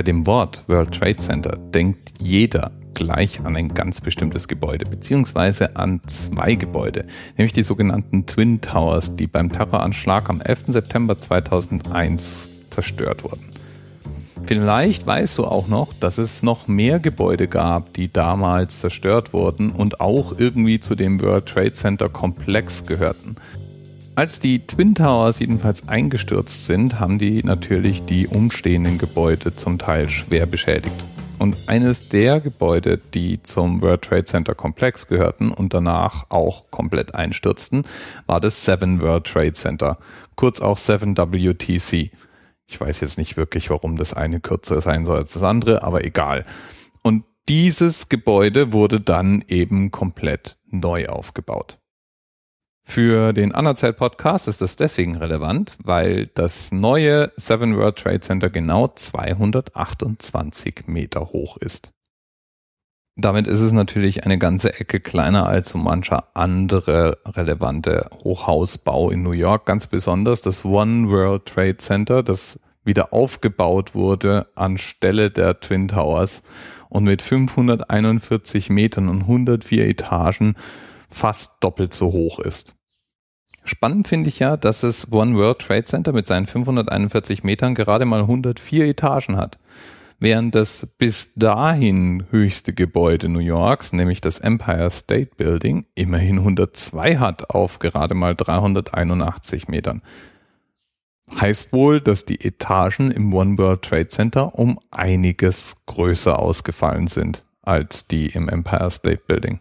Bei dem Wort World Trade Center denkt jeder gleich an ein ganz bestimmtes Gebäude, beziehungsweise an zwei Gebäude, nämlich die sogenannten Twin Towers, die beim Terroranschlag am 11. September 2001 zerstört wurden. Vielleicht weißt du auch noch, dass es noch mehr Gebäude gab, die damals zerstört wurden und auch irgendwie zu dem World Trade Center Komplex gehörten. Als die Twin Towers jedenfalls eingestürzt sind, haben die natürlich die umstehenden Gebäude zum Teil schwer beschädigt. Und eines der Gebäude, die zum World Trade Center Komplex gehörten und danach auch komplett einstürzten, war das Seven World Trade Center, kurz auch 7WTC. Ich weiß jetzt nicht wirklich, warum das eine kürzer sein soll als das andere, aber egal. Und dieses Gebäude wurde dann eben komplett neu aufgebaut. Für den Anerzeit Podcast ist das deswegen relevant, weil das neue Seven World Trade Center genau 228 Meter hoch ist. Damit ist es natürlich eine ganze Ecke kleiner als so mancher andere relevante Hochhausbau in New York. Ganz besonders das One World Trade Center, das wieder aufgebaut wurde anstelle der Twin Towers und mit 541 Metern und 104 Etagen fast doppelt so hoch ist. Spannend finde ich ja, dass es One World Trade Center mit seinen 541 Metern gerade mal 104 Etagen hat während das bis dahin höchste Gebäude New Yorks, nämlich das Empire State Building, immerhin 102 hat auf gerade mal 381 Metern. Heißt wohl, dass die Etagen im One World Trade Center um einiges größer ausgefallen sind als die im Empire State Building.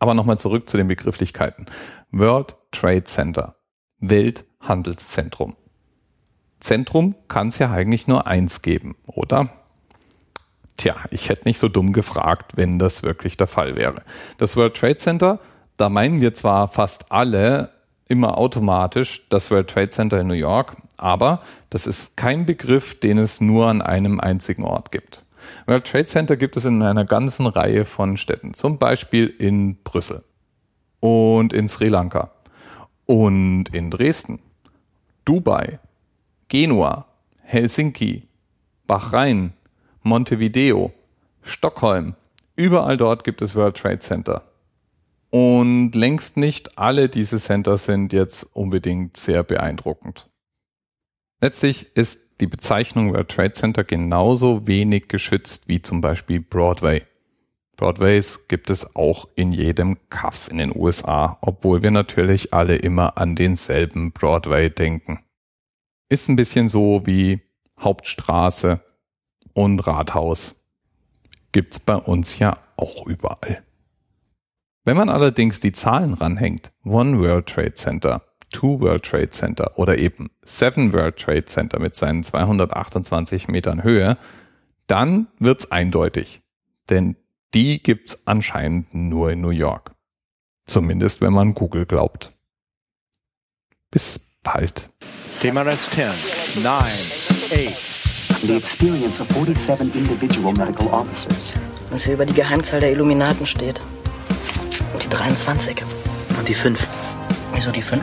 Aber nochmal zurück zu den Begrifflichkeiten. World Trade Center. Welthandelszentrum. Zentrum kann es ja eigentlich nur eins geben, oder? Tja, ich hätte nicht so dumm gefragt, wenn das wirklich der Fall wäre. Das World Trade Center, da meinen wir zwar fast alle immer automatisch das World Trade Center in New York, aber das ist kein Begriff, den es nur an einem einzigen Ort gibt. World Trade Center gibt es in einer ganzen Reihe von Städten, zum Beispiel in Brüssel und in Sri Lanka und in Dresden, Dubai, Genua, Helsinki, Bahrain, Montevideo, Stockholm. Überall dort gibt es World Trade Center. Und längst nicht alle diese Center sind jetzt unbedingt sehr beeindruckend. Letztlich ist die Bezeichnung World Trade Center genauso wenig geschützt wie zum Beispiel Broadway. Broadways gibt es auch in jedem Kaff in den USA, obwohl wir natürlich alle immer an denselben Broadway denken. Ist ein bisschen so wie Hauptstraße und Rathaus. Gibt's bei uns ja auch überall. Wenn man allerdings die Zahlen ranhängt, One World Trade Center, Two World Trade Center oder eben Seven World Trade Center mit seinen 228 Metern Höhe, dann wird's eindeutig. Denn die gibt's anscheinend nur in New York. Zumindest wenn man Google glaubt. Bis bald. TMRS 10, 9, 8. The experience of 47 individual medical officers. Was hier über die Geheimzahl der Illuminaten steht. Und die 23. Und die 5. Wieso die 5?